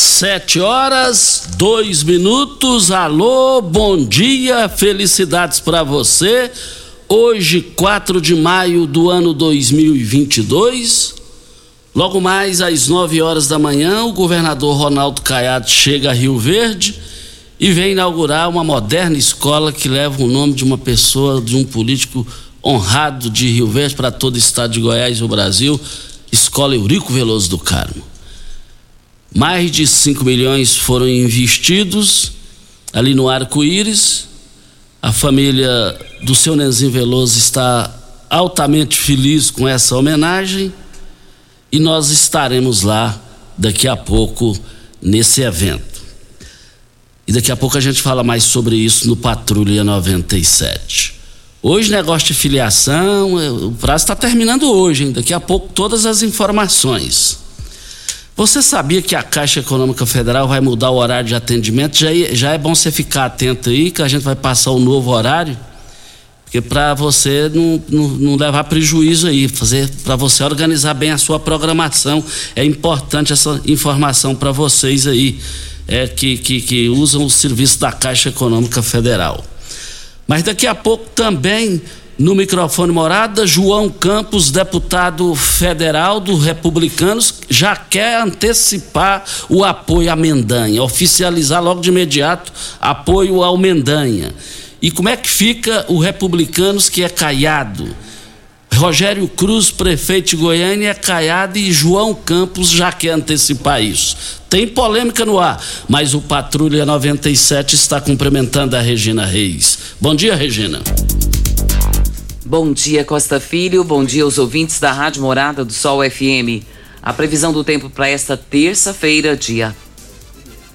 Sete horas, dois minutos. Alô, bom dia, felicidades para você. Hoje, 4 de maio do ano 2022. Logo mais às 9 horas da manhã, o governador Ronaldo Caiado chega a Rio Verde e vem inaugurar uma moderna escola que leva o nome de uma pessoa, de um político honrado de Rio Verde para todo o estado de Goiás e o Brasil, Escola Eurico Veloso do Carmo. Mais de 5 milhões foram investidos ali no Arco-Íris. A família do seu Nenzinho Veloso está altamente feliz com essa homenagem e nós estaremos lá daqui a pouco nesse evento. E daqui a pouco a gente fala mais sobre isso no Patrulha 97. Hoje, negócio de filiação, o prazo está terminando hoje, hein? daqui a pouco todas as informações. Você sabia que a Caixa Econômica Federal vai mudar o horário de atendimento? Já, já é bom você ficar atento aí, que a gente vai passar o novo horário, porque para você não, não, não, levar prejuízo aí, fazer para você organizar bem a sua programação. É importante essa informação para vocês aí, é, que, que, que usam o serviço da Caixa Econômica Federal. Mas daqui a pouco também no microfone morada, João Campos, deputado federal do Republicanos, já quer antecipar o apoio à Mendanha, oficializar logo de imediato apoio ao Mendanha. E como é que fica o Republicanos que é caiado? Rogério Cruz, prefeito de Goiânia, é caiado e João Campos já quer antecipar isso. Tem polêmica no ar, mas o Patrulha 97 está cumprimentando a Regina Reis. Bom dia, Regina. Bom dia, Costa Filho. Bom dia aos ouvintes da Rádio Morada do Sol FM. A previsão do tempo para esta terça-feira, dia.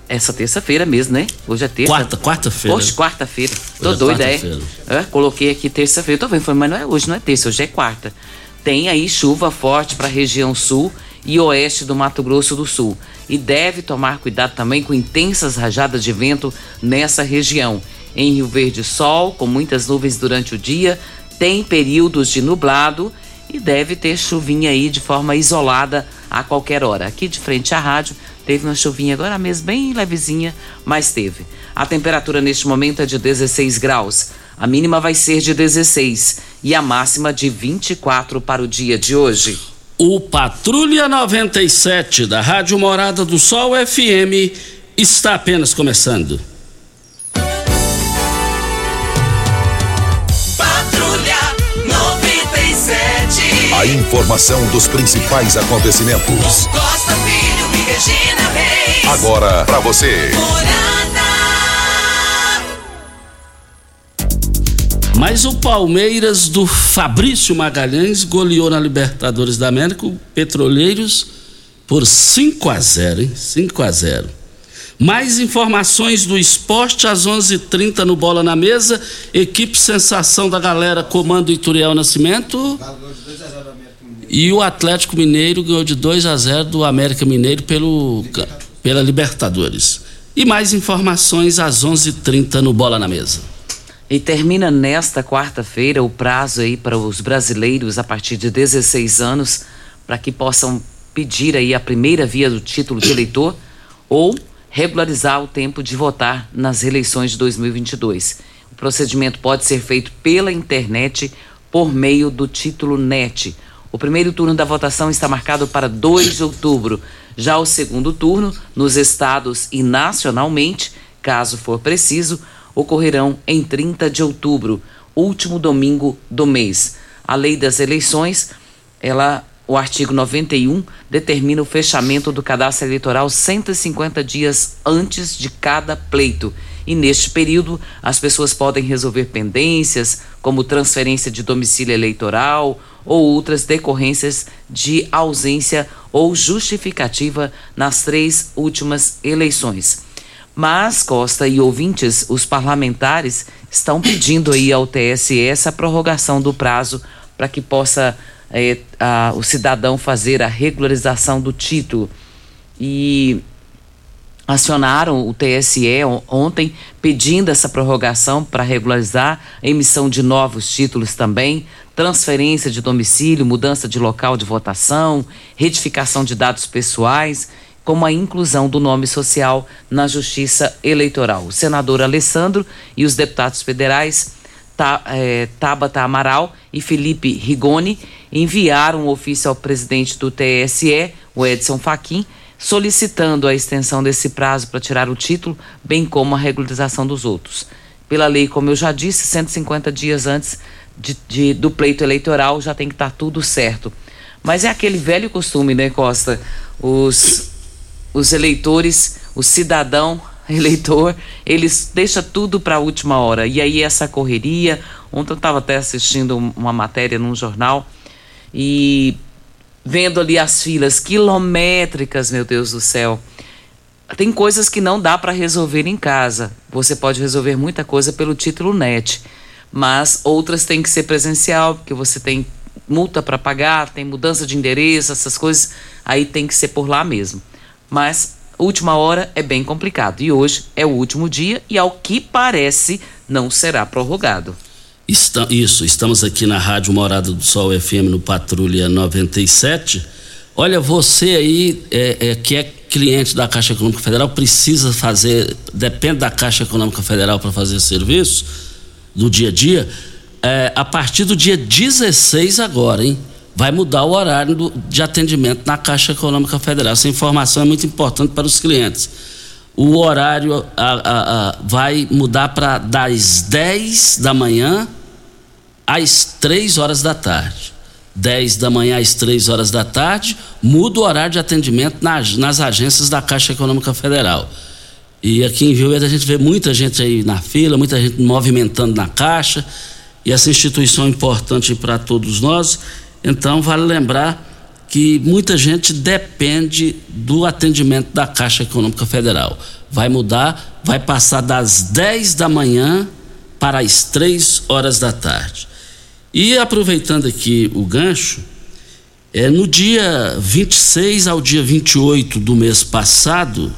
Essa terça-feira mesmo, né? Hoje é terça. Quarta, quarta-feira. Hoje, quarta-feira. Tô é doida, é? é? Coloquei aqui terça-feira. Tô vendo, mas não é hoje, não é terça, hoje é quarta. Tem aí chuva forte para a região sul e oeste do Mato Grosso do Sul. E deve tomar cuidado também com intensas rajadas de vento nessa região. Em Rio Verde, sol, com muitas nuvens durante o dia, tem períodos de nublado e deve ter chuvinha aí de forma isolada a qualquer hora. Aqui de frente à rádio teve uma chuvinha agora mesmo bem levezinha, mas teve. A temperatura neste momento é de 16 graus. A mínima vai ser de 16 e a máxima de 24 para o dia de hoje. O Patrulha 97 da Rádio Morada do Sol FM está apenas começando. A informação dos principais acontecimentos. Costa Filho e Regina Reis. Agora para você. Mas o Palmeiras do Fabrício Magalhães goleou na Libertadores da América o Petroleiros por 5 a 0, hein? 5 a 0. Mais informações do esporte às 11:30 h 30 no Bola na Mesa. Equipe Sensação da Galera, comando Ituriel Nascimento. E o Atlético Mineiro ganhou de 2 a 0 do América Mineiro pelo, pela Libertadores. E mais informações às 11:30 h 30 no Bola na Mesa. E termina nesta quarta-feira o prazo aí para os brasileiros a partir de 16 anos para que possam pedir aí a primeira via do título de eleitor ou regularizar o tempo de votar nas eleições de 2022. O procedimento pode ser feito pela internet por meio do título NET. O primeiro turno da votação está marcado para 2 de outubro. Já o segundo turno, nos estados e nacionalmente, caso for preciso, ocorrerão em 30 de outubro, último domingo do mês. A lei das eleições, ela o artigo 91 determina o fechamento do cadastro eleitoral 150 dias antes de cada pleito. E neste período, as pessoas podem resolver pendências, como transferência de domicílio eleitoral ou outras decorrências de ausência ou justificativa nas três últimas eleições. Mas, Costa e ouvintes, os parlamentares estão pedindo aí ao TSE essa prorrogação do prazo para que possa é, a, o cidadão fazer a regularização do título. E acionaram o TSE ontem pedindo essa prorrogação para regularizar a emissão de novos títulos também, transferência de domicílio, mudança de local de votação, retificação de dados pessoais, como a inclusão do nome social na Justiça Eleitoral. O senador Alessandro e os deputados federais Tabata Amaral e Felipe Rigoni enviaram um ofício ao presidente do TSE, o Edson Fachin, solicitando a extensão desse prazo para tirar o título, bem como a regularização dos outros. Pela lei, como eu já disse, 150 dias antes de, de, do pleito eleitoral já tem que estar tá tudo certo. Mas é aquele velho costume, né, Costa? Os, os eleitores, o cidadão eleitor, eles deixa tudo para a última hora. E aí essa correria. Ontem eu estava até assistindo uma matéria num jornal e vendo ali as filas quilométricas, meu Deus do céu. Tem coisas que não dá para resolver em casa. Você pode resolver muita coisa pelo título net, mas outras têm que ser presencial, porque você tem multa para pagar, tem mudança de endereço, essas coisas, aí tem que ser por lá mesmo. Mas última hora é bem complicado. E hoje é o último dia e, ao que parece, não será prorrogado. Está, isso, estamos aqui na Rádio Morada do Sol FM no Patrulha 97. Olha, você aí é, é, que é cliente da Caixa Econômica Federal precisa fazer, depende da Caixa Econômica Federal para fazer serviço do dia a dia. É, a partir do dia 16 agora, hein? Vai mudar o horário do, de atendimento na Caixa Econômica Federal. Essa informação é muito importante para os clientes. O horário a, a, a, vai mudar para das 10 da manhã às 3 horas da tarde. 10 da manhã às 3 horas da tarde, muda o horário de atendimento nas, nas agências da Caixa Econômica Federal. E aqui em Rio Verde a gente vê muita gente aí na fila, muita gente movimentando na Caixa, e essa instituição é importante para todos nós. Então, vale lembrar que muita gente depende do atendimento da Caixa Econômica Federal. Vai mudar, vai passar das 10 da manhã para as 3 horas da tarde. E aproveitando aqui o gancho, é, no dia 26 ao dia 28 do mês passado,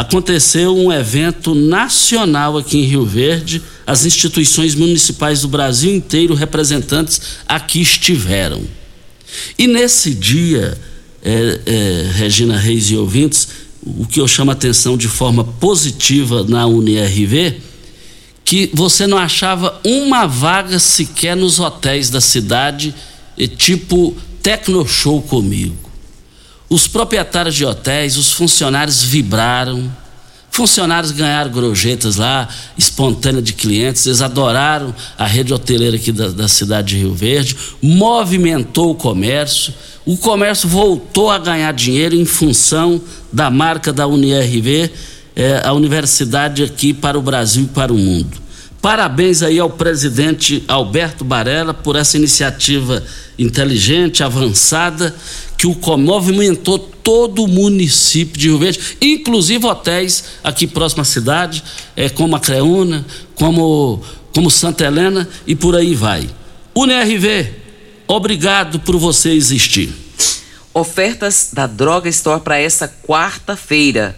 aconteceu um evento nacional aqui em Rio Verde. As instituições municipais do Brasil inteiro, representantes aqui estiveram. E nesse dia, é, é, Regina Reis e ouvintes, o que eu chamo a atenção de forma positiva na UNIRV, que você não achava uma vaga sequer nos hotéis da cidade, tipo Tecno Show comigo. Os proprietários de hotéis, os funcionários vibraram. Funcionários ganharam gorjetas lá, espontânea de clientes, eles adoraram a rede hoteleira aqui da, da cidade de Rio Verde, movimentou o comércio, o comércio voltou a ganhar dinheiro em função da marca da UniRV, é, a universidade aqui para o Brasil e para o mundo. Parabéns aí ao presidente Alberto Barella por essa iniciativa inteligente, avançada, que o movimentou todo o município de Rio Verde, inclusive hotéis aqui próximo à cidade, é, como a Creúna, como, como Santa Helena e por aí vai. UNRV, obrigado por você existir. Ofertas da Droga Store para essa quarta-feira.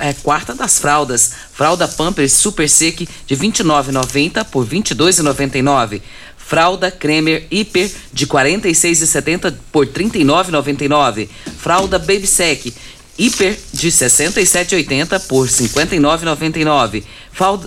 É quarta das fraldas. Fralda Pampers Super Sec de R$ 29,90 por R$ 22,99. Fralda Cremer Hiper de R$ 46,70 por R$ 39,99. Fralda Baby Sec Hiper de 67,80 por 59,99.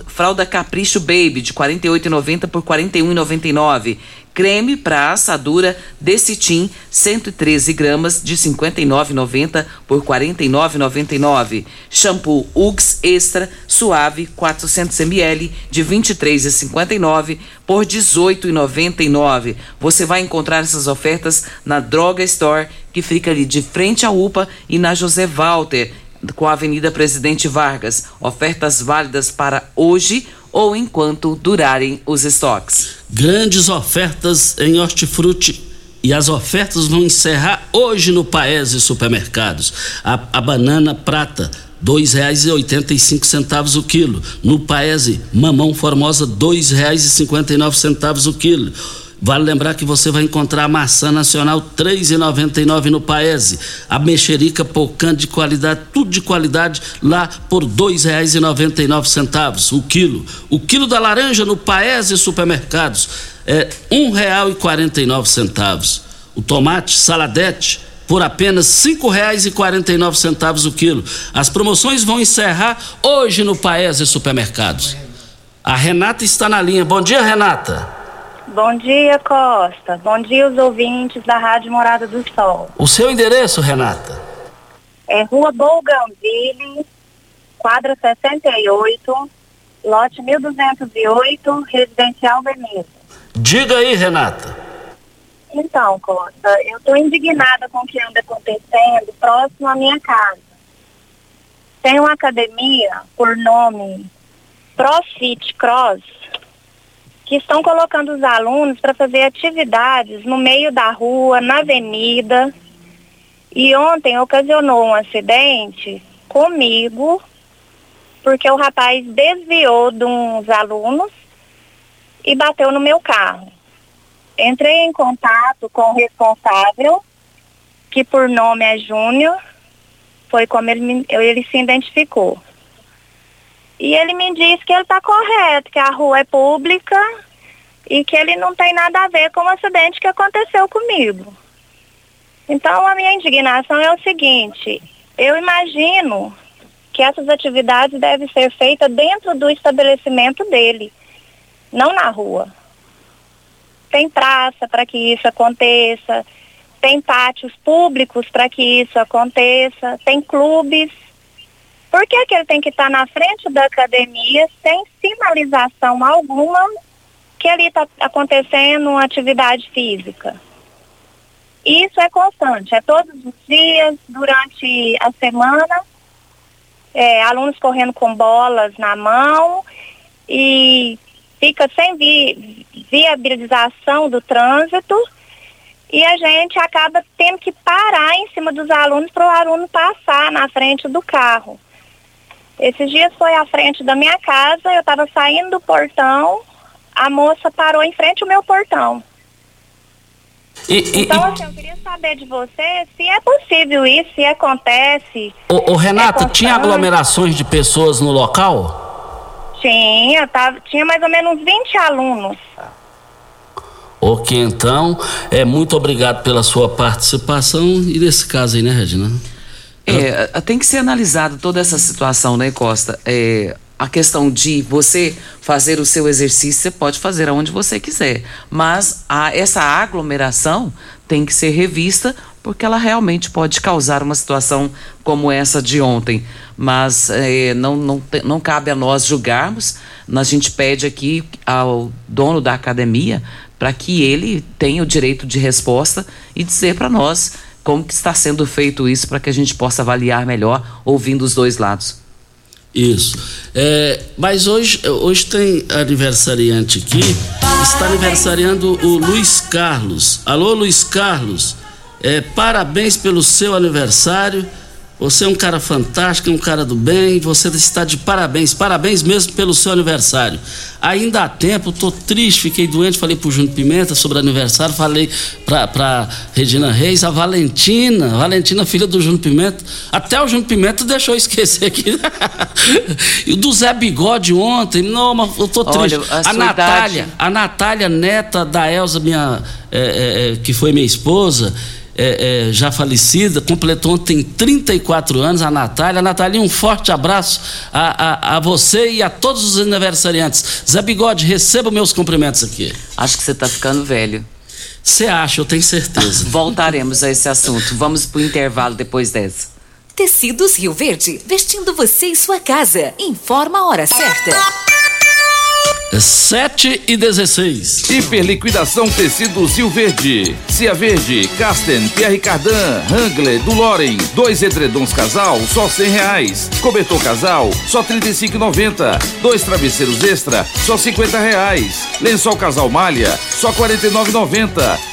Fralda, Capricho Baby de 48,90 por 41,99. Creme para assadura Decitim 113 gramas de 59,90 por 49,99. Shampoo Uggs Extra Suave 400 ml de 23,59 por 18,99. Você vai encontrar essas ofertas na Droga Store que fica ali de frente à UPA e na José Walter com a Avenida Presidente Vargas. Ofertas válidas para hoje ou enquanto durarem os estoques. Grandes ofertas em hortifruti e as ofertas vão encerrar hoje no Paese Supermercados. A, a banana prata cinco centavos o quilo. No Paese, mamão formosa, nove centavos o quilo. Vale lembrar que você vai encontrar a maçã nacional R$ 3,99 no Paese, a mexerica pocã de qualidade, tudo de qualidade lá por R$ 2,99 o quilo. O quilo da laranja no Paese Supermercados é R$ 1,49. O tomate saladete por apenas R$ 5,49 o quilo. As promoções vão encerrar hoje no Paese Supermercados. A Renata está na linha. Bom dia, Renata. Bom dia, Costa. Bom dia, os ouvintes da Rádio Morada do Sol. O seu endereço, Renata? É Rua Bougainville, quadra 68, lote 1208, Residencial Veneza. Diga aí, Renata. Então, Costa, eu estou indignada com o que anda acontecendo próximo à minha casa. Tem uma academia por nome Profit Cross, que estão colocando os alunos para fazer atividades no meio da rua, na avenida. E ontem ocasionou um acidente comigo, porque o rapaz desviou de uns alunos e bateu no meu carro. Entrei em contato com o responsável, que por nome é Júnior, foi como ele, ele se identificou. E ele me disse que ele está correto, que a rua é pública e que ele não tem nada a ver com o acidente que aconteceu comigo. Então a minha indignação é o seguinte, eu imagino que essas atividades devem ser feitas dentro do estabelecimento dele, não na rua. Tem praça para que isso aconteça, tem pátios públicos para que isso aconteça, tem clubes por que, que ele tem que estar na frente da academia sem sinalização alguma que ali está acontecendo uma atividade física? Isso é constante, é todos os dias, durante a semana, é, alunos correndo com bolas na mão e fica sem vi viabilização do trânsito e a gente acaba tendo que parar em cima dos alunos para o aluno passar na frente do carro. Esses dias foi à frente da minha casa, eu estava saindo do portão, a moça parou em frente ao meu portão. E, e, então, assim, eu queria saber de você se é possível isso, se acontece. Ô, ô Renata, é tinha aglomerações de pessoas no local? Tinha, tava, tinha mais ou menos 20 alunos. Ok, então, é, muito obrigado pela sua participação e nesse caso aí, né, Regina? É, tem que ser analisado toda essa situação, né, Costa? É, a questão de você fazer o seu exercício, você pode fazer aonde você quiser. Mas a, essa aglomeração tem que ser revista porque ela realmente pode causar uma situação como essa de ontem. Mas é, não, não, não cabe a nós julgarmos. A gente pede aqui ao dono da academia para que ele tenha o direito de resposta e dizer para nós como que está sendo feito isso para que a gente possa avaliar melhor ouvindo os dois lados. Isso. É, mas hoje, hoje tem aniversariante aqui. Está aniversariando o Luiz Carlos. Alô, Luiz Carlos. É, parabéns pelo seu aniversário. Você é um cara fantástico, um cara do bem. Você está de parabéns, parabéns mesmo pelo seu aniversário. Ainda há tempo, tô triste, fiquei doente. Falei pro Júnior Pimenta sobre aniversário. Falei pra, pra Regina Reis, a Valentina, a Valentina, filha do Júnior Pimenta. Até o Júnior Pimenta deixou eu esquecer aqui. e o do Zé Bigode ontem. Não, mas eu tô triste. Olha, a a Natália, idade- a Natália, neta da Elza, minha, é, é, que foi minha esposa, é, é, já falecida, completou ontem 34 anos, a Natália. Natália, um forte abraço a, a, a você e a todos os aniversariantes. Zé Bigode, receba meus cumprimentos aqui. Acho que você tá ficando velho. Você acha, eu tenho certeza. Voltaremos a esse assunto. Vamos pro intervalo depois dessa. Tecidos Rio Verde, vestindo você e sua casa. Informa a hora certa. É 7 e 16. Hiperliquidação Tecidos Rio Verde. Cia Verde, Casten, Pierre Cardan, Wrangler, do Loren. Dois edredons casal, só cem reais. Cobertor casal, só trinta e cinco Dois travesseiros extra, só cinquenta reais. Lençol casal malha, só quarenta e nove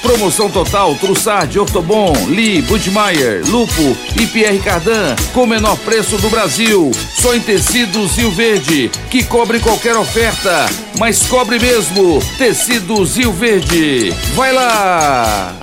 Promoção total, Trussard, Ortobon, Lee, Budmeier, Lupo e Pierre Cardan. Com o menor preço do Brasil. Só em Tecidos Rio Verde, que cobre qualquer oferta. Mas cobre mesmo. Tecidos Rio Verde. Vai lá!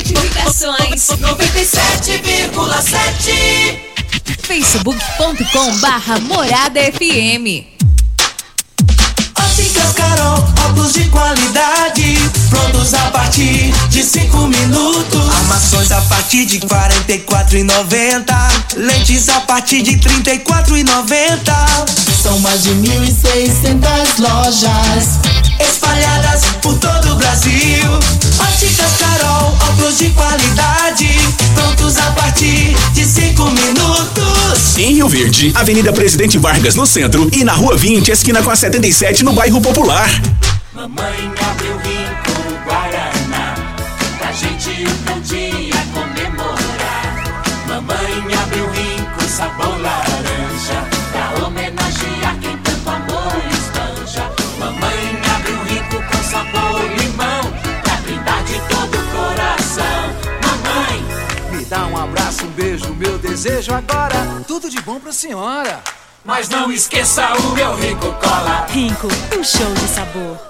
97,7 facebook.com barra Morada FM. Óticas Carol, óculos de qualidade, prontos a partir de 5 minutos. Armações a partir de 44,90. Lentes a partir de 34,90. São mais de 1.600 lojas espalhadas por todo o Brasil. Óticas Carol, óculos de qualidade, prontos a partir de 5 minutos. Em Rio Verde, Avenida Presidente Vargas no centro e na Rua 20, esquina com a 77 no bairro Popular. Mamãe abriu rico Guaraná Pra gente um dia comemorar Mamãe abriu rico sabor laranja desejo agora. Tudo de bom pra senhora. Mas não esqueça o meu rico cola Rico, um show de sabor.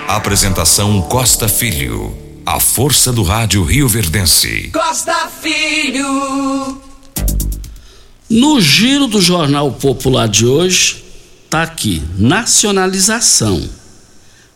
Apresentação Costa Filho. A força do rádio Rio Verdense. Costa Filho No giro do Jornal Popular de hoje, tá aqui: nacionalização.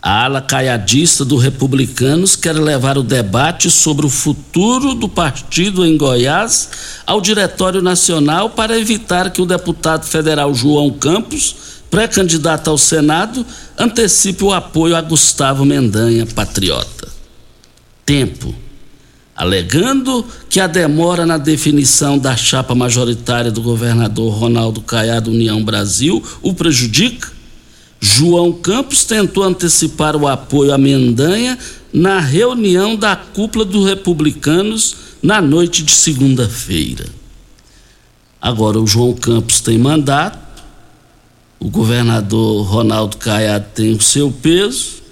A ala caiadista do Republicanos quer levar o debate sobre o futuro do partido em Goiás ao Diretório Nacional para evitar que o deputado federal João Campos, pré-candidato ao Senado, antecipe o apoio a Gustavo Mendanha, patriota. Tempo. alegando que a demora na definição da chapa majoritária do governador Ronaldo Caiado União Brasil o prejudica. João Campos tentou antecipar o apoio a Mendanha na reunião da cúpula dos republicanos na noite de segunda-feira. Agora o João Campos tem mandato, o governador Ronaldo Caiado tem o seu peso,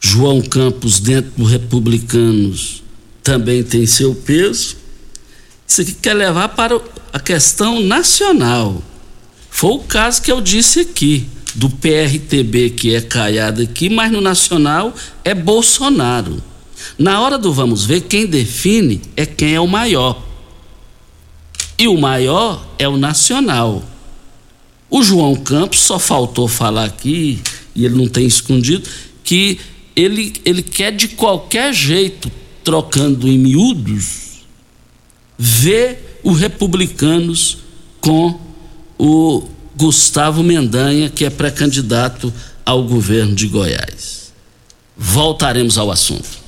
João Campos dentro dos republicanos também tem seu peso. Isso aqui quer levar para a questão nacional. Foi o caso que eu disse aqui, do PRTB que é caiado aqui, mas no nacional é Bolsonaro. Na hora do vamos ver, quem define é quem é o maior. E o maior é o nacional. O João Campos só faltou falar aqui, e ele não tem escondido, que ele, ele quer de qualquer jeito trocando em miúdos, vê os republicanos com o Gustavo Mendanha, que é pré-candidato ao governo de Goiás. Voltaremos ao assunto.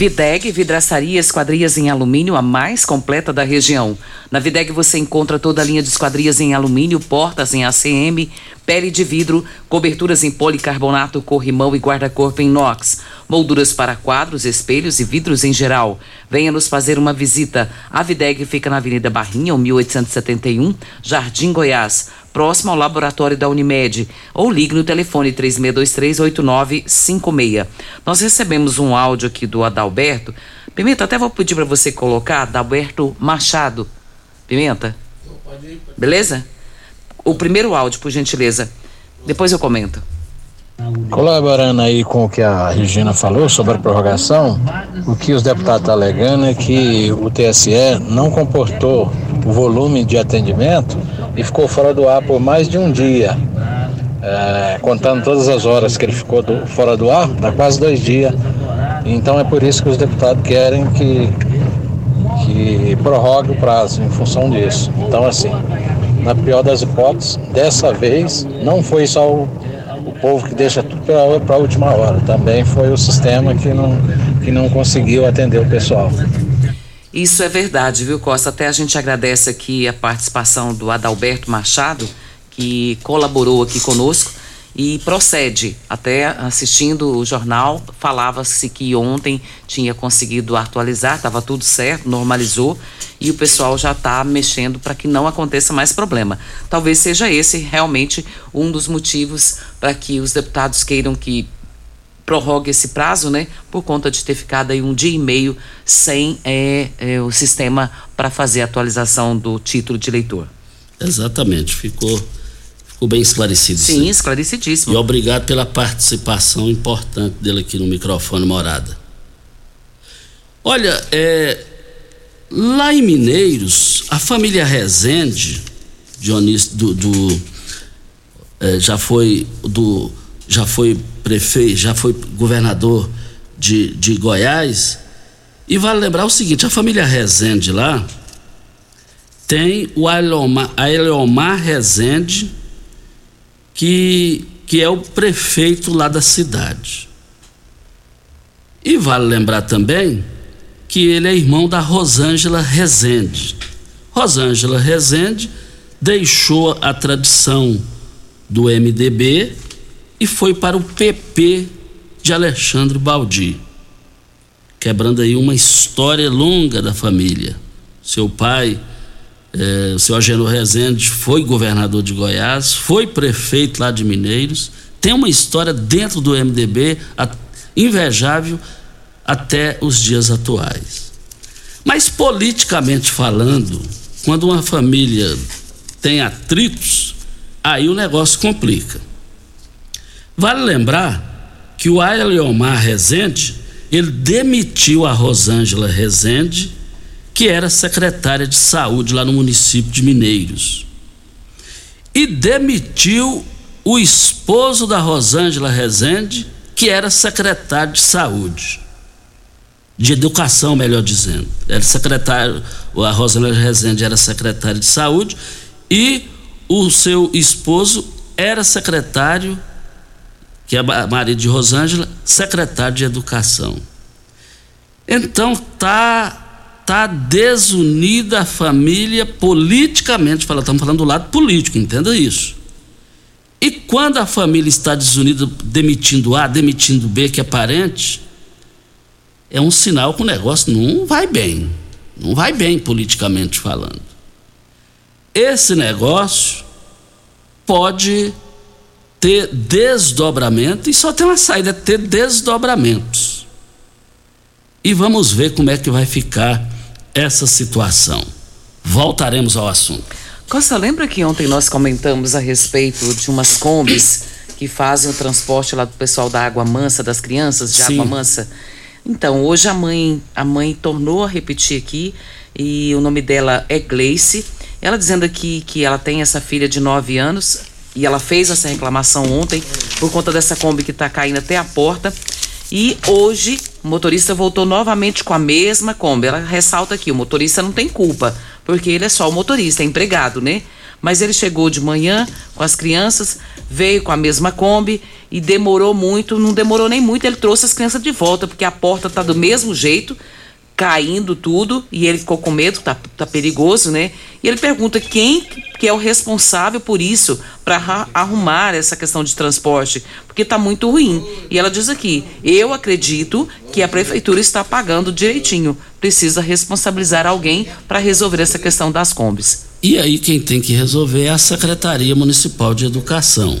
Videg, vidraçaria esquadrias em alumínio, a mais completa da região. Na Videg você encontra toda a linha de esquadrias em alumínio, portas em ACM, pele de vidro, coberturas em policarbonato, corrimão e guarda-corpo em inox, molduras para quadros, espelhos e vidros em geral. Venha nos fazer uma visita. A Videg fica na Avenida Barrinha, 1871, Jardim Goiás próximo ao laboratório da Unimed, ou ligue no telefone 3623-8956. Nós recebemos um áudio aqui do Adalberto. Pimenta, até vou pedir para você colocar Adalberto Machado. Pimenta? Beleza? O primeiro áudio, por gentileza. Depois eu comento. Colaborando aí com o que a Regina falou sobre a prorrogação, o que os deputados estão alegando é que o TSE não comportou o volume de atendimento e ficou fora do ar por mais de um dia. É, contando todas as horas que ele ficou do, fora do ar, dá quase dois dias. Então é por isso que os deputados querem que, que prorrogue o prazo em função disso. Então, assim, na pior das hipóteses, dessa vez não foi só o o povo que deixa tudo para a última hora. Também foi o sistema que não, que não conseguiu atender o pessoal. Isso é verdade, viu, Costa? Até a gente agradece aqui a participação do Adalberto Machado, que colaborou aqui conosco e procede. Até assistindo o jornal, falava-se que ontem tinha conseguido atualizar, estava tudo certo, normalizou e o pessoal já está mexendo para que não aconteça mais problema. Talvez seja esse realmente um dos motivos para que os deputados queiram que prorrogue esse prazo, né? Por conta de ter ficado aí um dia e meio sem é, é, o sistema para fazer a atualização do título de eleitor. Exatamente, ficou Ficou bem esclarecido. Sim, esclarecidíssimo. E obrigado pela participação importante dele aqui no microfone Morada. Olha, é, lá em Mineiros, a família Rezende, Dionísio, do, do é, já foi do já foi prefeito, já foi governador de, de Goiás. E vale lembrar o seguinte: a família Rezende lá tem o Ailomar, Ailomar Rezende, que, que é o prefeito lá da cidade. E vale lembrar também que ele é irmão da Rosângela Rezende. Rosângela Rezende deixou a tradição do MDB e foi para o PP de Alexandre Baldi, quebrando aí uma história longa da família. Seu pai é, o senhor Ageno Rezende foi governador de Goiás, foi prefeito lá de Mineiros, tem uma história dentro do MDB invejável até os dias atuais. Mas politicamente falando, quando uma família tem atritos, aí o negócio complica. Vale lembrar que o Ailiomar Rezende, ele demitiu a Rosângela Rezende que era secretária de saúde lá no município de Mineiros. E demitiu o esposo da Rosângela Rezende, que era secretário de saúde. De educação, melhor dizendo. Era secretário, a Rosângela Rezende era secretária de saúde e o seu esposo era secretário, que é marido de Rosângela, secretário de educação. Então tá tá desunida a família politicamente falando, estamos falando do lado político, entenda isso. E quando a família está desunida, demitindo A, demitindo B, que é parente, é um sinal que o negócio não vai bem. Não vai bem politicamente falando. Esse negócio pode ter desdobramento e só tem uma saída, é ter desdobramentos. E vamos ver como é que vai ficar essa situação. Voltaremos ao assunto. Costa, lembra que ontem nós comentamos a respeito de umas combis que fazem o transporte lá do pessoal da água mansa, das crianças de Sim. água mansa? Então, hoje a mãe, a mãe tornou a repetir aqui, e o nome dela é Gleice. Ela dizendo aqui que ela tem essa filha de 9 anos, e ela fez essa reclamação ontem por conta dessa Kombi que está caindo até a porta. E hoje o motorista voltou novamente com a mesma Kombi. Ela ressalta aqui: o motorista não tem culpa, porque ele é só o motorista, é empregado, né? Mas ele chegou de manhã com as crianças, veio com a mesma Kombi e demorou muito, não demorou nem muito, ele trouxe as crianças de volta, porque a porta tá do mesmo jeito, caindo tudo, e ele ficou com medo, tá, tá perigoso, né? E ele pergunta quem que é o responsável por isso, para arrumar essa questão de transporte, porque tá muito ruim. E ela diz aqui: eu acredito que a prefeitura está pagando direitinho, precisa responsabilizar alguém para resolver essa questão das combis. E aí quem tem que resolver é a Secretaria Municipal de Educação.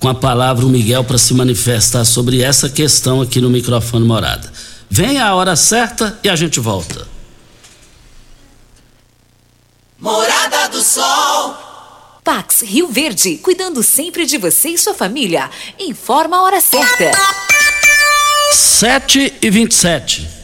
Com a palavra o Miguel para se manifestar sobre essa questão aqui no microfone Morada. Vem a hora certa e a gente volta. Morada do Sol. Pax Rio Verde, cuidando sempre de você e sua família. Informa a hora certa. 7 e 27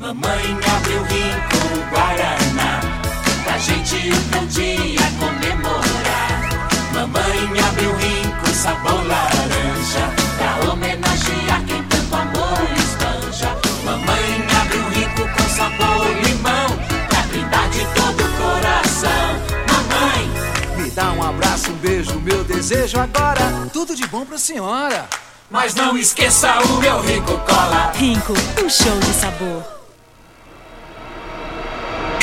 Mamãe abriu rico Guaraná, pra gente um dia comemorar. Mamãe abriu rico sabor laranja, pra homenagear quem tanto amor espanja. Mamãe abriu rico com sabor limão, pra brindar de todo o coração. Mamãe, me dá um abraço, um beijo, meu desejo agora. Tudo de bom pra senhora. Mas não esqueça o meu Rico Cola. Rico, um show de sabor.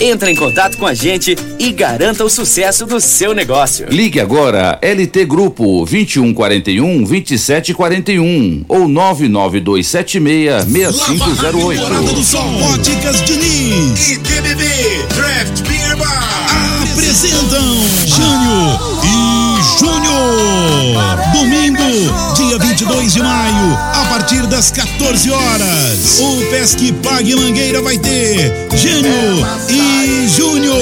Entre em contato com a gente e garanta o sucesso do seu negócio. Ligue agora LT Grupo 2141 2741 ou 99276 6508. Morada do Sol, Óticas Diniz e TBB Draft Beer Bar apresentam Jânio e Júnior. Domingo, dia 22 de maio, a partir das 14 horas. O Pesque Pague Mangueira vai ter Jânio e Júnior.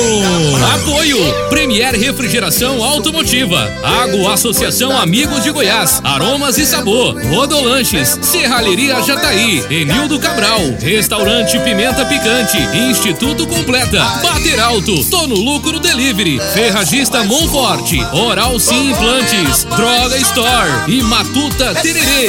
Apoio Premier Refrigeração Automotiva, Água Associação Amigos de Goiás, Aromas e Sabor, Rodolanches, Serralheria Jataí, Enildo Cabral, Restaurante Pimenta Picante, Instituto Completa, Bater Alto, Tono Lucro Delivery, Ferragista Monforte, Oral Sim Implantes, Droga Store e Matuta Tererê.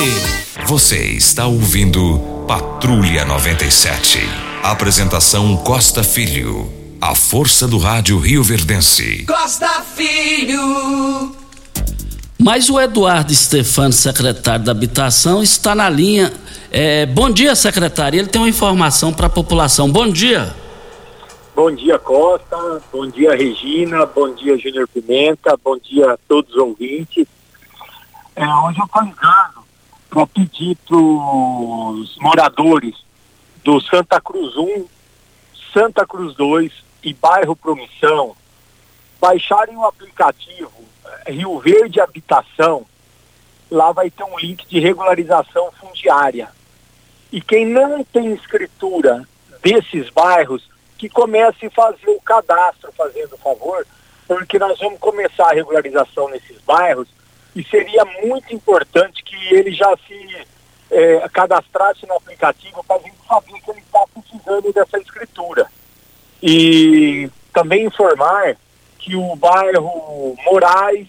Você está ouvindo Patrulha 97. Apresentação Costa Filho. A força do rádio Rio Verdense. Costa Filho. Mas o Eduardo Stefano, secretário da Habitação, está na linha. É, bom dia, secretário. Ele tem uma informação para a população. Bom dia. Bom dia, Costa. Bom dia, Regina. Bom dia, Júnior Pimenta. Bom dia a todos os ouvintes. É, hoje eu estou ligando para pedir para os moradores do Santa Cruz 1, Santa Cruz 2 e bairro Promissão baixarem o aplicativo eh, Rio Verde Habitação. Lá vai ter um link de regularização fundiária. E quem não tem escritura desses bairros, que comece a fazer o cadastro, fazendo favor, porque nós vamos começar a regularização nesses bairros e seria muito importante que ele já se eh, cadastrasse no aplicativo para a gente saber que ele está precisando dessa escritura. E também informar que o bairro Moraes,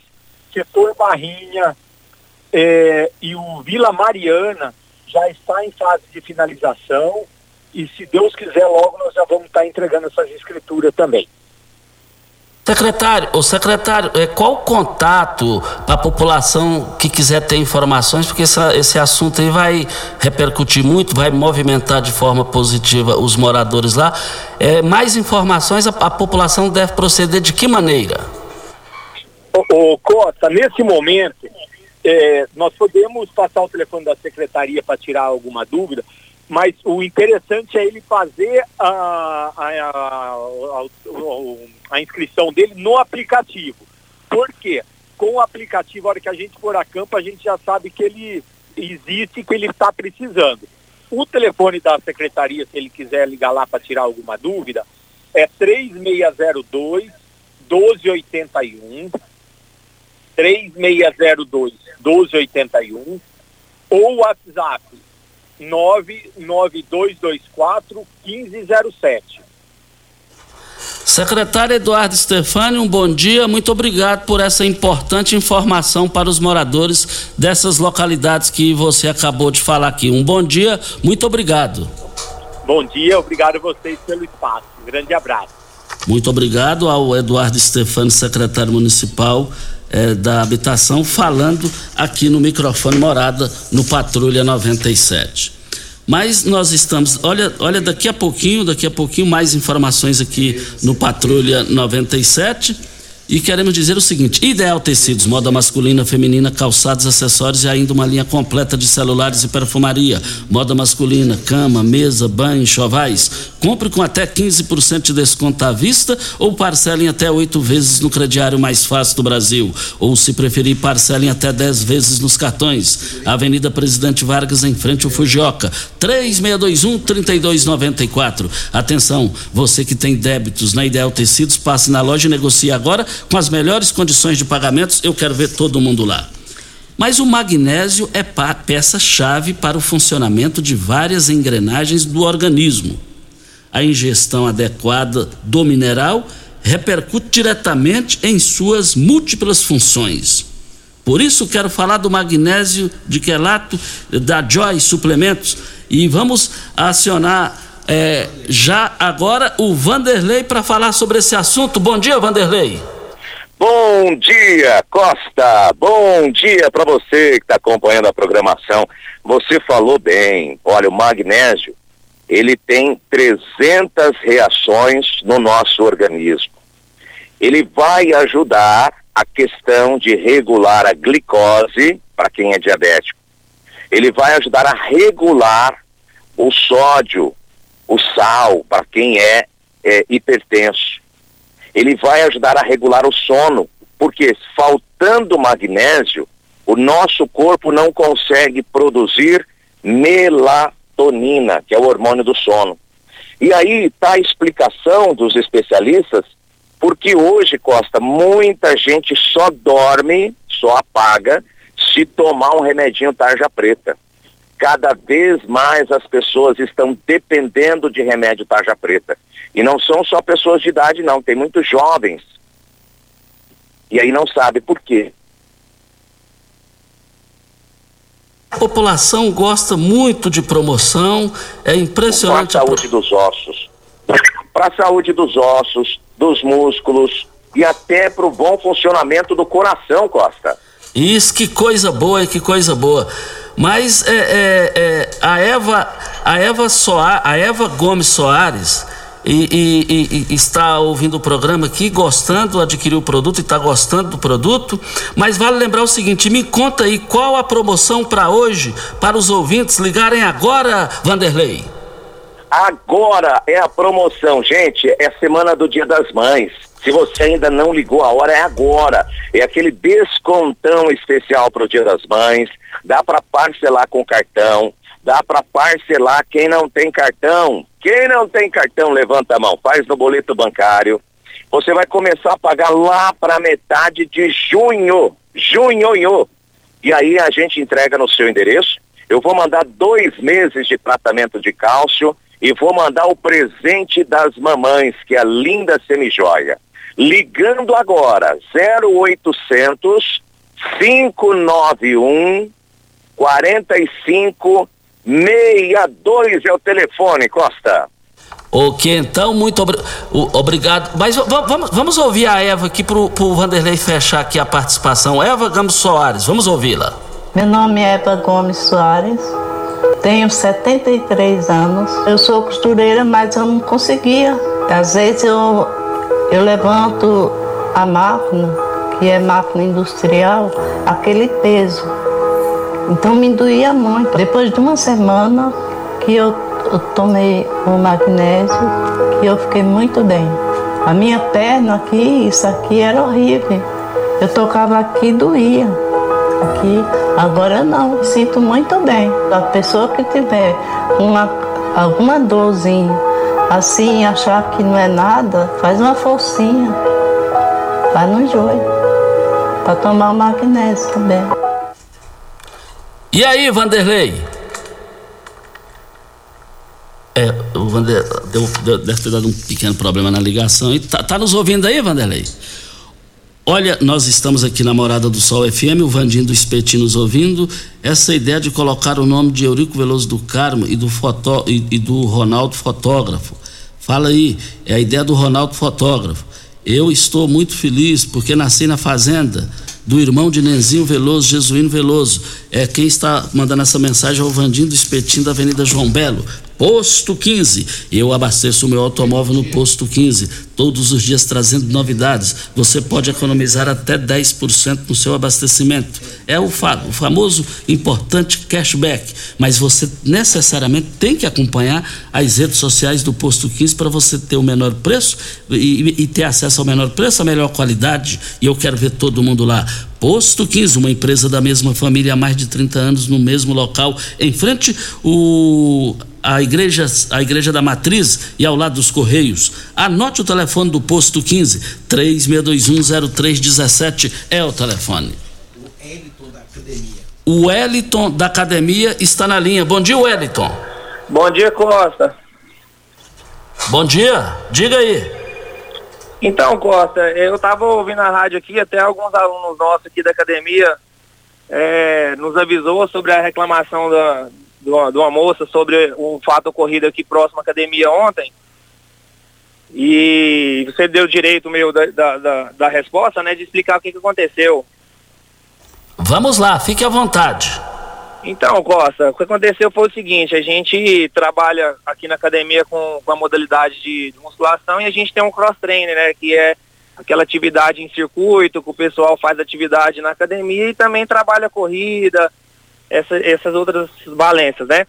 setor Barrinha eh, e o Vila Mariana já está em fase de finalização e se Deus quiser logo nós já vamos estar entregando essas escrituras também. Secretário, o secretário, é, qual o contato para a população que quiser ter informações, porque essa, esse assunto aí vai repercutir muito, vai movimentar de forma positiva os moradores lá. É, mais informações, a, a população deve proceder de que maneira? Ô, ô Costa, nesse momento, é, nós podemos passar o telefone da secretaria para tirar alguma dúvida, mas o interessante é ele fazer a, a, a, a, inscrição dele no aplicativo. Por quê? Com o aplicativo, a hora que a gente for a campo, a gente já sabe que ele existe, que ele está precisando. O telefone da secretaria, se ele quiser ligar lá para tirar alguma dúvida, é 3602 1281 3602 1281 ou WhatsApp 99224 1507. Secretário Eduardo Stefani, um bom dia. Muito obrigado por essa importante informação para os moradores dessas localidades que você acabou de falar aqui. Um bom dia, muito obrigado. Bom dia, obrigado a vocês pelo espaço. Um grande abraço. Muito obrigado ao Eduardo Stefani, secretário municipal eh, da Habitação, falando aqui no microfone Morada, no Patrulha 97. Mas nós estamos, olha, olha, daqui a pouquinho, daqui a pouquinho, mais informações aqui no Patrulha 97. E queremos dizer o seguinte: Ideal Tecidos, moda masculina, feminina, calçados, acessórios e ainda uma linha completa de celulares e perfumaria. Moda masculina, cama, mesa, banho, chovais. Compre com até 15% de desconto à vista ou parcelem até oito vezes no crediário mais fácil do Brasil. Ou, se preferir, parcelem até 10 vezes nos cartões. Avenida Presidente Vargas, em frente ao Fujioka. 3621-3294. Atenção, você que tem débitos na Ideal Tecidos, passe na loja e negocie agora com as melhores condições de pagamentos. Eu quero ver todo mundo lá. Mas o magnésio é peça-chave para o funcionamento de várias engrenagens do organismo. A ingestão adequada do mineral repercute diretamente em suas múltiplas funções. Por isso quero falar do magnésio de quelato da Joy Suplementos e vamos acionar É, já agora o Vanderlei para falar sobre esse assunto. Bom dia, Vanderlei. Bom dia, Costa. Bom dia para você que está acompanhando a programação. Você falou bem. Olha, o magnésio, ele tem 300 reações no nosso organismo. Ele vai ajudar a questão de regular a glicose para quem é diabético. Ele vai ajudar a regular o sódio, o sal para quem é, é hipertenso. Ele vai ajudar a regular o sono, porque faltando magnésio, o nosso corpo não consegue produzir melatonina, que é o hormônio do sono. E aí está a explicação dos especialistas, porque hoje, Costa, muita gente só dorme, só apaga, se tomar um remedinho tarja preta cada vez mais as pessoas estão dependendo de remédio tarja preta. E não são só pessoas de idade, não, tem muitos jovens. E aí não sabe por quê. A população gosta muito de promoção, é impressionante. Para a saúde dos ossos, para a saúde dos ossos, dos músculos e até para o bom funcionamento do coração, Costa. Isso, que coisa boa, que coisa boa. Mas é, é, é, a Eva, a Eva Soares, a Eva Gomes Soares e, e, e, está ouvindo o programa aqui, gostando, adquiriu o produto e está gostando do produto. Mas vale lembrar o seguinte: me conta aí qual a promoção para hoje, para os ouvintes ligarem agora, Vanderlei. Agora é a promoção, gente. É a semana do Dia das Mães. Se você ainda não ligou, a hora é agora. É aquele descontão especial para o Dia das Mães. Dá para parcelar com cartão. Dá para parcelar quem não tem cartão. Quem não tem cartão, levanta a mão. Faz no boleto bancário. Você vai começar a pagar lá para metade de junho. Junho. E aí a gente entrega no seu endereço. Eu vou mandar dois meses de tratamento de cálcio e vou mandar o presente das mamães, que é a linda semijoia. Ligando agora, 0800 591 4562 é o telefone, Costa. Ok, então, muito obri obrigado. Mas vamos, vamos ouvir a Eva aqui para o Vanderlei fechar aqui a participação. Eva Gomes Soares, vamos ouvi-la. Meu nome é Eva Gomes Soares, tenho 73 anos. Eu sou costureira, mas eu não conseguia. Às vezes eu eu levanto a máquina, que é máquina industrial, aquele peso. Então me doía muito. Depois de uma semana que eu, tomei o magnésio, que eu fiquei muito bem. A minha perna aqui, isso aqui era horrível. Eu tocava aqui doía. Aqui, agora não, sinto muito bem. A pessoa que tiver uma, alguma dorzinha assim, achar que não é nada, faz uma forcinha. Vai no joio. Para tomar o magnésio também. E aí, Vanderlei? É, o Vanderlei deu, deu, deve ter dado um pequeno problema na ligação. E tá, tá nos ouvindo aí, Vanderlei? Olha, nós estamos aqui na Morada do Sol FM, o Vandinho do Espetinho nos ouvindo. Essa ideia de colocar o nome de Eurico Veloso do Carmo e do, foto, e, e do Ronaldo Fotógrafo Fala aí, é a ideia do Ronaldo Fotógrafo. Eu estou muito feliz porque nasci na fazenda do irmão de Nenzinho Veloso, Jesuíno Veloso. É quem está mandando essa mensagem é o Vandinho do Espetinho da Avenida João Belo. Posto 15. Eu abasteço o meu automóvel no Posto 15, todos os dias trazendo novidades. Você pode economizar até 10% no seu abastecimento. É o, fa o famoso importante cashback, mas você necessariamente tem que acompanhar as redes sociais do Posto 15 para você ter o menor preço e, e ter acesso ao menor preço, a melhor qualidade. E eu quero ver todo mundo lá. Posto 15, uma empresa da mesma família há mais de 30 anos no mesmo local, em frente o a igreja, a igreja da Matriz e ao lado dos Correios. Anote o telefone do posto 15 36210317 é o telefone. O Wellington da academia. O da academia está na linha. Bom dia, Wellington. Bom dia, Costa. Bom dia. Diga aí. Então, Costa, eu estava ouvindo a rádio aqui, até alguns alunos nossos aqui da academia é, nos avisou sobre a reclamação da, de uma, de uma moça sobre um fato ocorrido aqui próximo à academia ontem. E você deu direito meu da, da, da, da resposta, né? De explicar o que, que aconteceu. Vamos lá, fique à vontade. Então, Costa, o que aconteceu foi o seguinte, a gente trabalha aqui na academia com, com a modalidade de, de musculação e a gente tem um cross-training, né? Que é aquela atividade em circuito, que o pessoal faz atividade na academia e também trabalha corrida, essa, essas outras valências, né?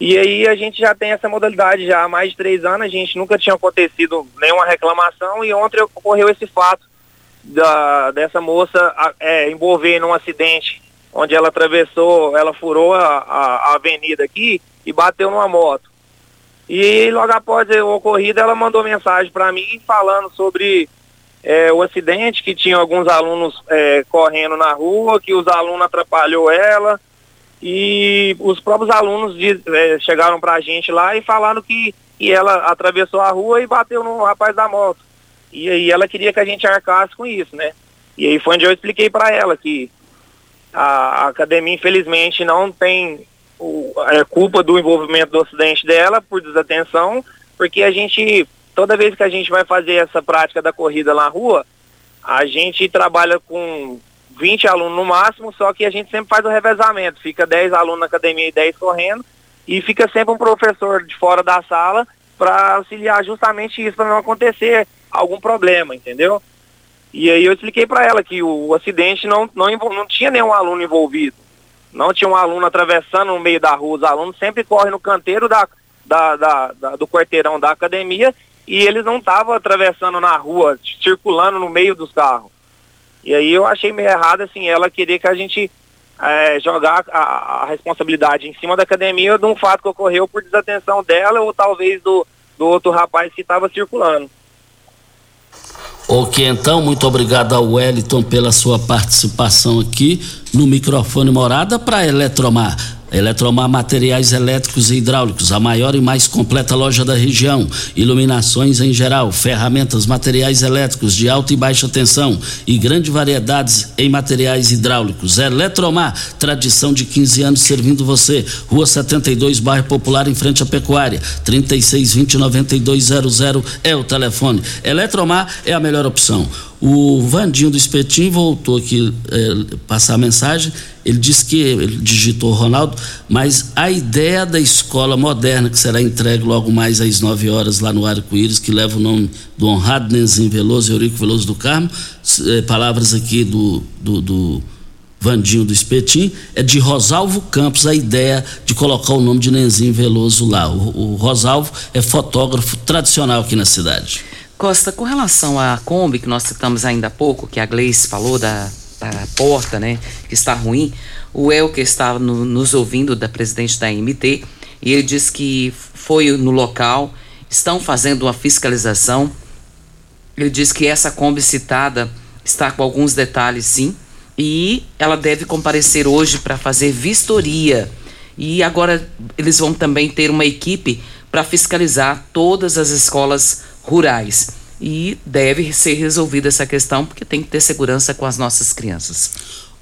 E aí a gente já tem essa modalidade já há mais de três anos, a gente nunca tinha acontecido nenhuma reclamação e ontem ocorreu esse fato da, dessa moça é, envolver num acidente onde ela atravessou, ela furou a, a, a avenida aqui e bateu numa moto. E logo após o ocorrido ela mandou mensagem para mim falando sobre é, o acidente, que tinha alguns alunos é, correndo na rua, que os alunos atrapalhou ela, e os próprios alunos de, é, chegaram para a gente lá e falaram que, que ela atravessou a rua e bateu no rapaz da moto. E aí ela queria que a gente arcasse com isso, né? E aí foi onde eu expliquei para ela que a, a, academia infelizmente não tem o, é, culpa do envolvimento do acidente dela por desatenção, porque a gente, toda vez que a gente vai fazer essa prática da corrida na rua, a gente trabalha com 20 alunos no máximo, só que a gente sempre faz o revezamento. Fica 10 alunos na academia e 10 correndo, e fica sempre um professor de fora da sala para auxiliar justamente isso, para não acontecer algum problema, entendeu? E aí eu expliquei para ela que o, acidente não, não, não tinha nenhum aluno envolvido. Não tinha um aluno atravessando no meio da rua. Os alunos sempre correm no canteiro da, da, da, da do quarteirão da academia e eles não estavam atravessando na rua, circulando no meio dos carros. E aí eu achei meio errado, assim, ela querer que a gente é, jogar a, a, responsabilidade em cima da academia de um fato que ocorreu por desatenção dela ou talvez do, do outro rapaz que estava circulando. Ok, então, muito obrigado ao Wellington pela sua participação aqui no microfone Morada para Eletromar. Eletromar Materiais Elétricos e Hidráulicos, a maior e mais completa loja da região. Iluminações em geral, ferramentas, materiais elétricos de alta e baixa tensão e grande variedades em materiais hidráulicos. Eletromar, tradição de 15 anos servindo você. Rua 72, bairro Popular, em frente à Pecuária. 3620-9200 é o telefone. Eletromar é a melhor opção. O Vandinho do Espetinho voltou aqui é, passar a mensagem. Ele disse que ele digitou Ronaldo, mas a ideia da escola moderna que será entregue logo mais às 9 horas lá no Arco-Íris, que leva o nome do honrado Nenzinho Veloso, Eurico Veloso do Carmo, é, palavras aqui do, do, do Vandinho do Espetim, é de Rosalvo Campos a ideia de colocar o nome de Nenzinho Veloso lá. O, o Rosalvo é fotógrafo tradicional aqui na cidade. Costa, com relação à Kombi, que nós citamos ainda há pouco, que a Gleice falou da, da porta, né, que está ruim, o Elker estava no, nos ouvindo da presidente da MT e ele disse que foi no local, estão fazendo uma fiscalização. Ele disse que essa Kombi citada está com alguns detalhes, sim, e ela deve comparecer hoje para fazer vistoria. E agora eles vão também ter uma equipe para fiscalizar todas as escolas rurais. E deve ser resolvida essa questão, porque tem que ter segurança com as nossas crianças.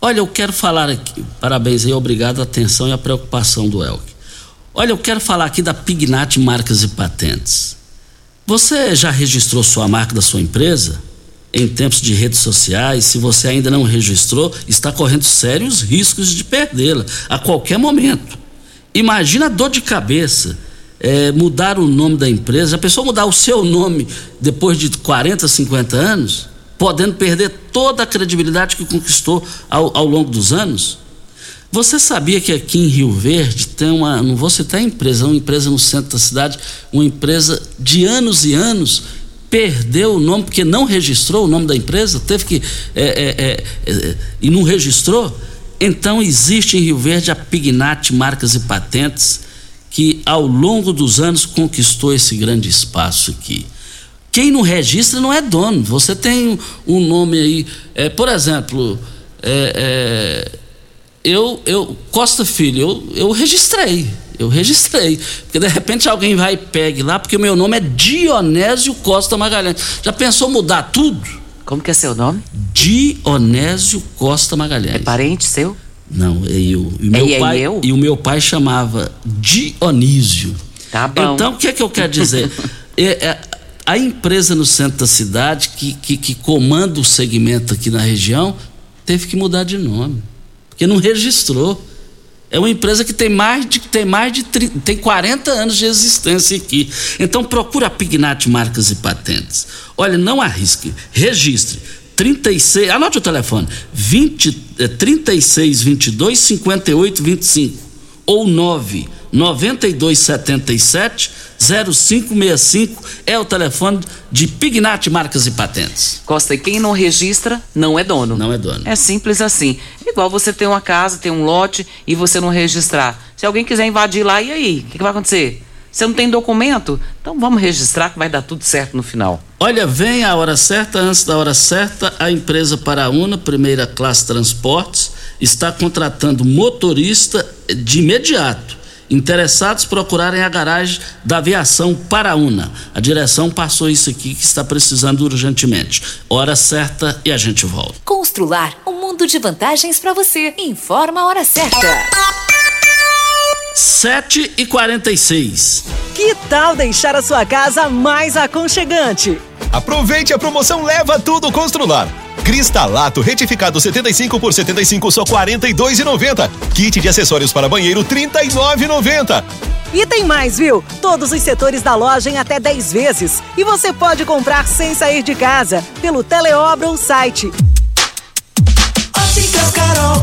Olha, eu quero falar aqui, parabéns aí, obrigado a atenção e a preocupação do Elk. Olha, eu quero falar aqui da Pignat Marcas e Patentes. Você já registrou sua marca da sua empresa? Em tempos de redes sociais, se você ainda não registrou, está correndo sérios riscos de perdê-la a qualquer momento. Imagina a dor de cabeça é, mudar o nome da empresa, a pessoa mudar o seu nome depois de 40, 50 anos, podendo perder toda a credibilidade que conquistou ao, ao longo dos anos? Você sabia que aqui em Rio Verde tem uma, não vou citar a empresa, uma empresa no centro da cidade, uma empresa de anos e anos, perdeu o nome porque não registrou o nome da empresa, teve que. É, é, é, é e não registrou? Então existe em Rio Verde a Pignat Marcas e Patentes que ao longo dos anos conquistou esse grande espaço aqui. Quem não registra não é dono. Você tem um nome aí, é, por exemplo, é, é, eu, eu Costa Filho, eu, eu registrei, eu registrei, porque de repente alguém vai e pegue lá, porque o meu nome é Dionésio Costa Magalhães. Já pensou mudar tudo? Como que é seu nome? Dionésio Costa Magalhães. É parente seu? Não, e, o, e, meu É, pai, eu? e o meu pai chamava Dionísio. Tá bom. Então, o que é que eu quero dizer? É, é, a empresa no centro da cidade que, que, que comanda o segmento aqui na região teve que mudar de nome, porque não registrou. É uma empresa que tem mais de, tem mais de 30, tem 40 anos de existência aqui. Então procura a Pignat Marcas e Patentes. Olha, não arrisque, registre. 36, anote o telefone, 20, eh, 36 22 58 25 ou 9 92 77 0565 é o telefone de Pignat Marcas e Patentes. Costa, e quem não registra não é dono. Não é dono. É simples assim. É igual você ter uma casa, ter um lote e você não registrar. Se alguém quiser invadir lá, e aí? O que, que vai acontecer? Você não tem documento? Então vamos registrar que vai dar tudo certo no final. Olha, vem a hora certa, antes da hora certa, a empresa Paraúna, primeira classe transportes, está contratando motorista de imediato. Interessados procurarem a garagem da aviação Paraúna. A direção passou isso aqui que está precisando urgentemente. Hora certa e a gente volta. Constrular um mundo de vantagens para você. Informa a hora certa. 7 e 46 Que tal deixar a sua casa mais aconchegante? Aproveite a promoção Leva Tudo Constrular. Cristalato retificado 75 por 75 só 42,90. Kit de acessórios para banheiro 39,90. E tem mais, viu? Todos os setores da loja em até 10 vezes. E você pode comprar sem sair de casa, pelo Teleobra ou site. Óticas Carol,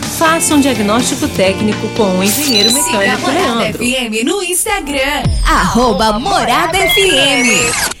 Faça um diagnóstico técnico com o engenheiro Siga mecânico Morada Leandro. FM no Instagram. Arroba Morada FM.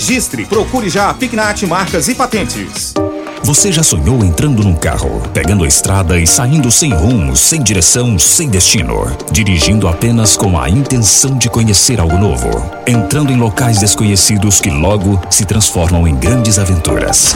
registre, procure já a Pignat Marcas e Patentes. Você já sonhou entrando num carro, pegando a estrada e saindo sem rumo, sem direção, sem destino, dirigindo apenas com a intenção de conhecer algo novo, entrando em locais desconhecidos que logo se transformam em grandes aventuras?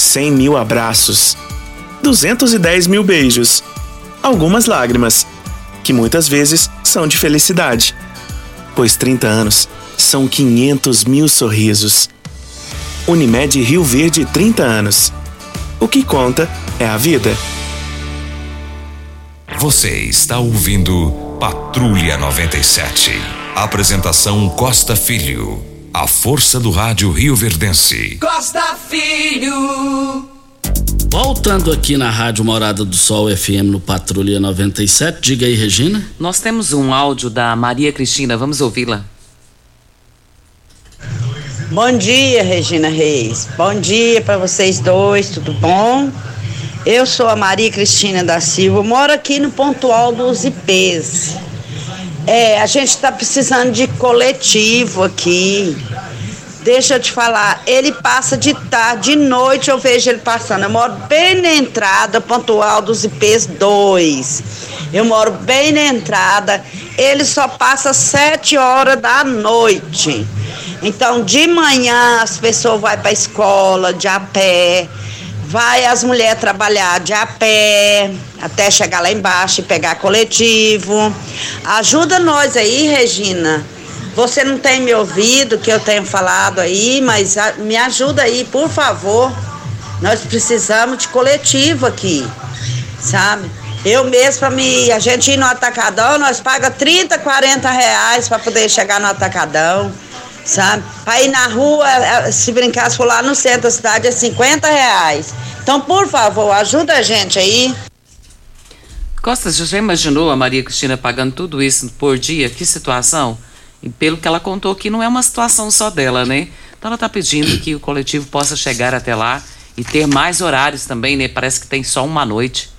100 mil abraços, 210 mil beijos, algumas lágrimas, que muitas vezes são de felicidade, pois 30 anos são 500 mil sorrisos. Unimed Rio Verde 30 anos. O que conta é a vida. Você está ouvindo Patrulha 97. Apresentação Costa Filho. A força do rádio Rio Verdense. Costa Filho. Voltando aqui na Rádio Morada do Sol FM no Patrulha 97, diga aí, Regina. Nós temos um áudio da Maria Cristina, vamos ouvi-la. Bom dia, Regina Reis. Bom dia para vocês dois, tudo bom? Eu sou a Maria Cristina da Silva, moro aqui no Pontual dos IPs. É, a gente está precisando de coletivo aqui. Deixa eu te falar, ele passa de tarde, de noite eu vejo ele passando. Eu moro bem na entrada pontual dos IPs 2. Eu moro bem na entrada. Ele só passa sete horas da noite. Então, de manhã as pessoas vão para a escola de a pé. Vai as mulheres trabalhar de a pé até chegar lá embaixo e pegar coletivo. Ajuda nós aí, Regina você não tem me ouvido que eu tenho falado aí, mas me ajuda aí, por favor. Nós precisamos de coletivo aqui, sabe? Eu mesmo, me, a gente ir no atacadão, nós paga 30, 40 reais para poder chegar no atacadão, sabe? Para ir na rua, é, se brincar, se for lá no centro da cidade, é 50 reais. Então, por favor, ajuda a gente aí. Costa, você já imaginou a Maria Cristina pagando tudo isso por dia? Que situação? E pelo que ela contou que não é uma situação só dela, né? Então ela está pedindo que o coletivo possa chegar até lá e ter mais horários também, né? Parece que tem só uma noite.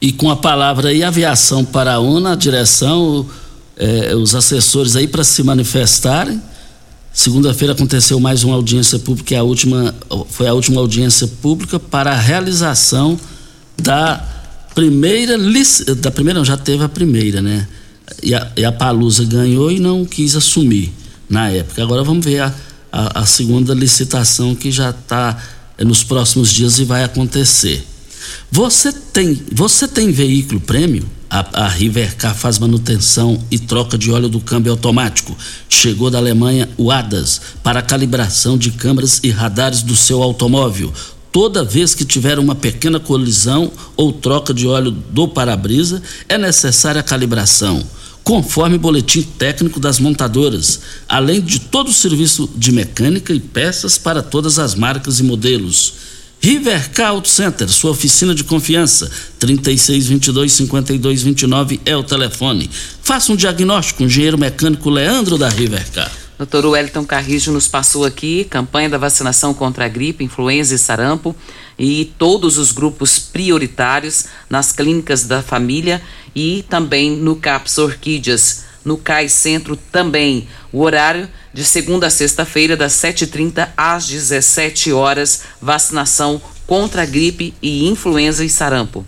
E com a palavra aí, aviação para a UNA, a direção, eh, os assessores aí para se manifestarem. Segunda-feira aconteceu mais uma audiência pública, a última, foi a última audiência pública para a realização da primeira, da primeira não, já teve a primeira, né? e a, e a Palusa ganhou e não quis assumir na época. Agora vamos ver a, a, a segunda licitação que já está é, nos próximos dias e vai acontecer. Você tem, você tem veículo prêmio? A, a Rivercar faz manutenção e troca de óleo do câmbio automático. Chegou da Alemanha o ADAS para calibração de câmeras e radares do seu automóvel. Toda vez que tiver uma pequena colisão ou troca de óleo do para-brisa, é necessária a calibração conforme boletim técnico das montadoras, além de todo o serviço de mecânica e peças para todas as marcas e modelos. Rivercar Auto Center, sua oficina de confiança, 3622-5229 é o telefone. Faça um diagnóstico com o engenheiro mecânico Leandro da Rivercar. Doutor Wellington Carrijo nos passou aqui campanha da vacinação contra a gripe, influenza e sarampo e todos os grupos prioritários nas clínicas da família e também no CAPS Orquídeas, no CAI Centro também. O horário de segunda a sexta-feira, das 7h30 às 17 horas, vacinação contra a gripe e influenza e sarampo.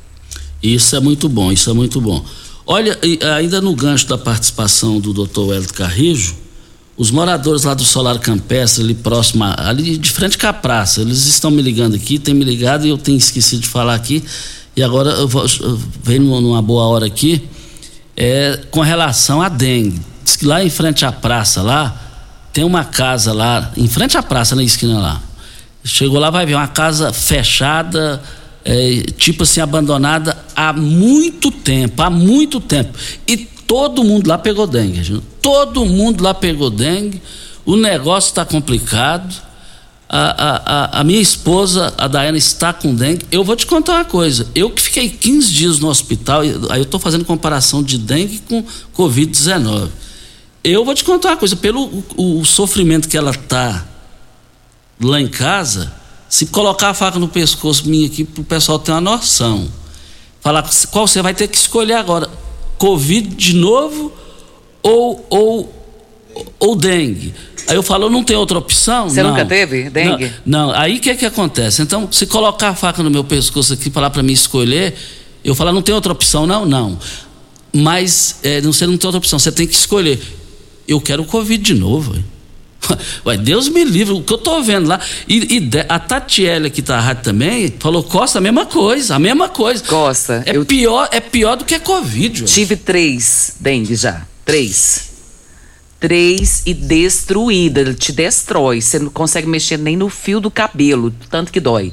Isso é muito bom, isso é muito bom. Olha, ainda no gancho da participação do Dr. Wellington Carrijo, os moradores lá do Solar Campestre, ali próximo, ali de frente com a praça, eles estão me ligando aqui, tem me ligado e eu tenho esquecido de falar aqui e agora eu, vou, eu venho numa boa hora aqui, é, com relação à dengue. Diz que lá em frente à praça, lá, tem uma casa lá, em frente à praça, na esquina lá. Chegou lá, vai ver uma casa fechada, é, tipo assim, abandonada há muito tempo, há muito tempo. E todo mundo lá pegou dengue, gente. todo mundo lá pegou dengue. O negócio está complicado a, a, a, minha esposa, a Dayana, está com dengue. Eu vou te contar uma coisa. Eu que fiquei 15 dias no hospital, aí eu estou fazendo comparação de dengue com Covid-19. Eu vou te contar uma coisa. Pelo o, o sofrimento que ela está lá em casa, se colocar a faca no pescoço minha aqui, para o pessoal ter uma noção. Falar qual você vai ter que escolher agora: Covid de novo ou, ou, ou dengue? Aí eu falo, não tem outra opção? Você não. nunca teve dengue? Não, não. aí o que é que acontece? Então, se colocar a faca no meu pescoço aqui lá para mim escolher, eu falo, não tem outra opção? Não, não. Mas é, você não tem outra opção, você tem que escolher. Eu quero o Covid de novo. Ué, Deus me livre, o que eu tô vendo lá. E, e a Tatiele que tá na rádio também falou, Costa, a mesma coisa, a mesma coisa. Costa. É, eu... pior, é pior do que Covid. Tive três dengue já. Três três e destruída. Ele te destrói. Você não consegue mexer nem no fio do cabelo, tanto que dói.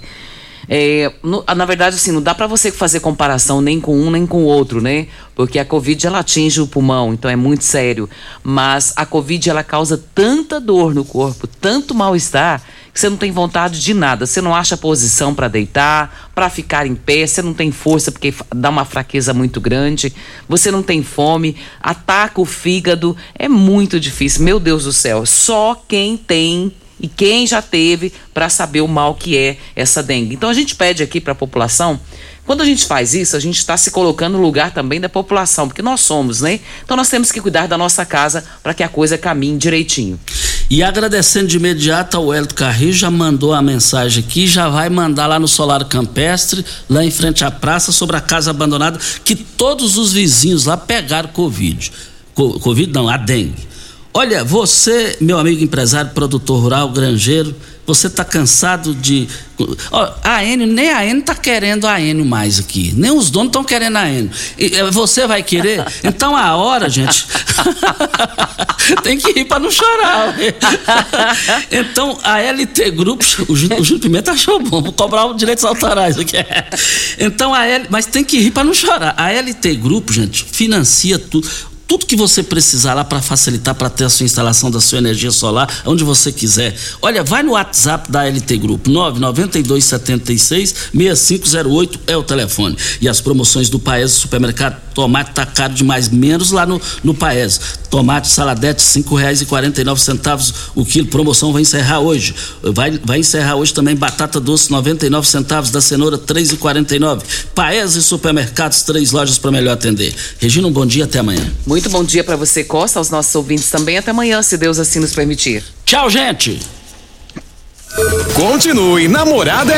É, no, na verdade, assim, não dá para você fazer comparação nem com um nem com o outro, né? Porque a Covid ela atinge o pulmão, então é muito sério. Mas a Covid ela causa tanta dor no corpo, tanto mal-estar, que você não tem vontade de nada. Você não acha posição para deitar, para ficar em pé, você não tem força porque dá uma fraqueza muito grande, você não tem fome, ataca o fígado, é muito difícil. Meu Deus do céu, só quem tem e quem já teve para saber o mal que é essa dengue. Então a gente pede aqui para a população quando a gente faz isso, a gente está se colocando no lugar também da população, porque nós somos, né? Então nós temos que cuidar da nossa casa para que a coisa caminhe direitinho. E agradecendo de imediato ao Hélio Carrillo, já mandou a mensagem aqui, já vai mandar lá no Solar Campestre, lá em frente à praça, sobre a casa abandonada, que todos os vizinhos lá pegaram Covid. Co Covid não, a dengue. Olha, você, meu amigo empresário, produtor rural, granjeiro, você está cansado de. Ó, a Enio, nem a Enio está querendo a Enio mais aqui. Nem os donos estão querendo a Enio. E, você vai querer? Então a hora, gente. tem que ir para não chorar. então a LT Grupos, o Júlio Pimenta achou bom, vou cobrar os direitos autorais aqui. Então a L, mas tem que rir para não chorar. A LT Grupo, gente, financia tudo tudo que você precisar lá para facilitar para ter a sua instalação da sua energia solar, onde você quiser. Olha, vai no WhatsApp da LT Grupo, 99276 6508 é o telefone. E as promoções do Paes Supermercado, tomate tá caro demais, menos lá no, no Paes. Tomate saladete, cinco reais e quarenta e nove centavos o quilo, promoção vai encerrar hoje. Vai, vai encerrar hoje também batata doce, noventa e nove centavos, da cenoura, três e quarenta e nove. Paes e Supermercados, três lojas para melhor atender. Regina, um bom dia, até amanhã. Muito bom dia para você, Costa, aos nossos ouvintes também. Até amanhã, se Deus assim nos permitir. Tchau, gente. Continue namorada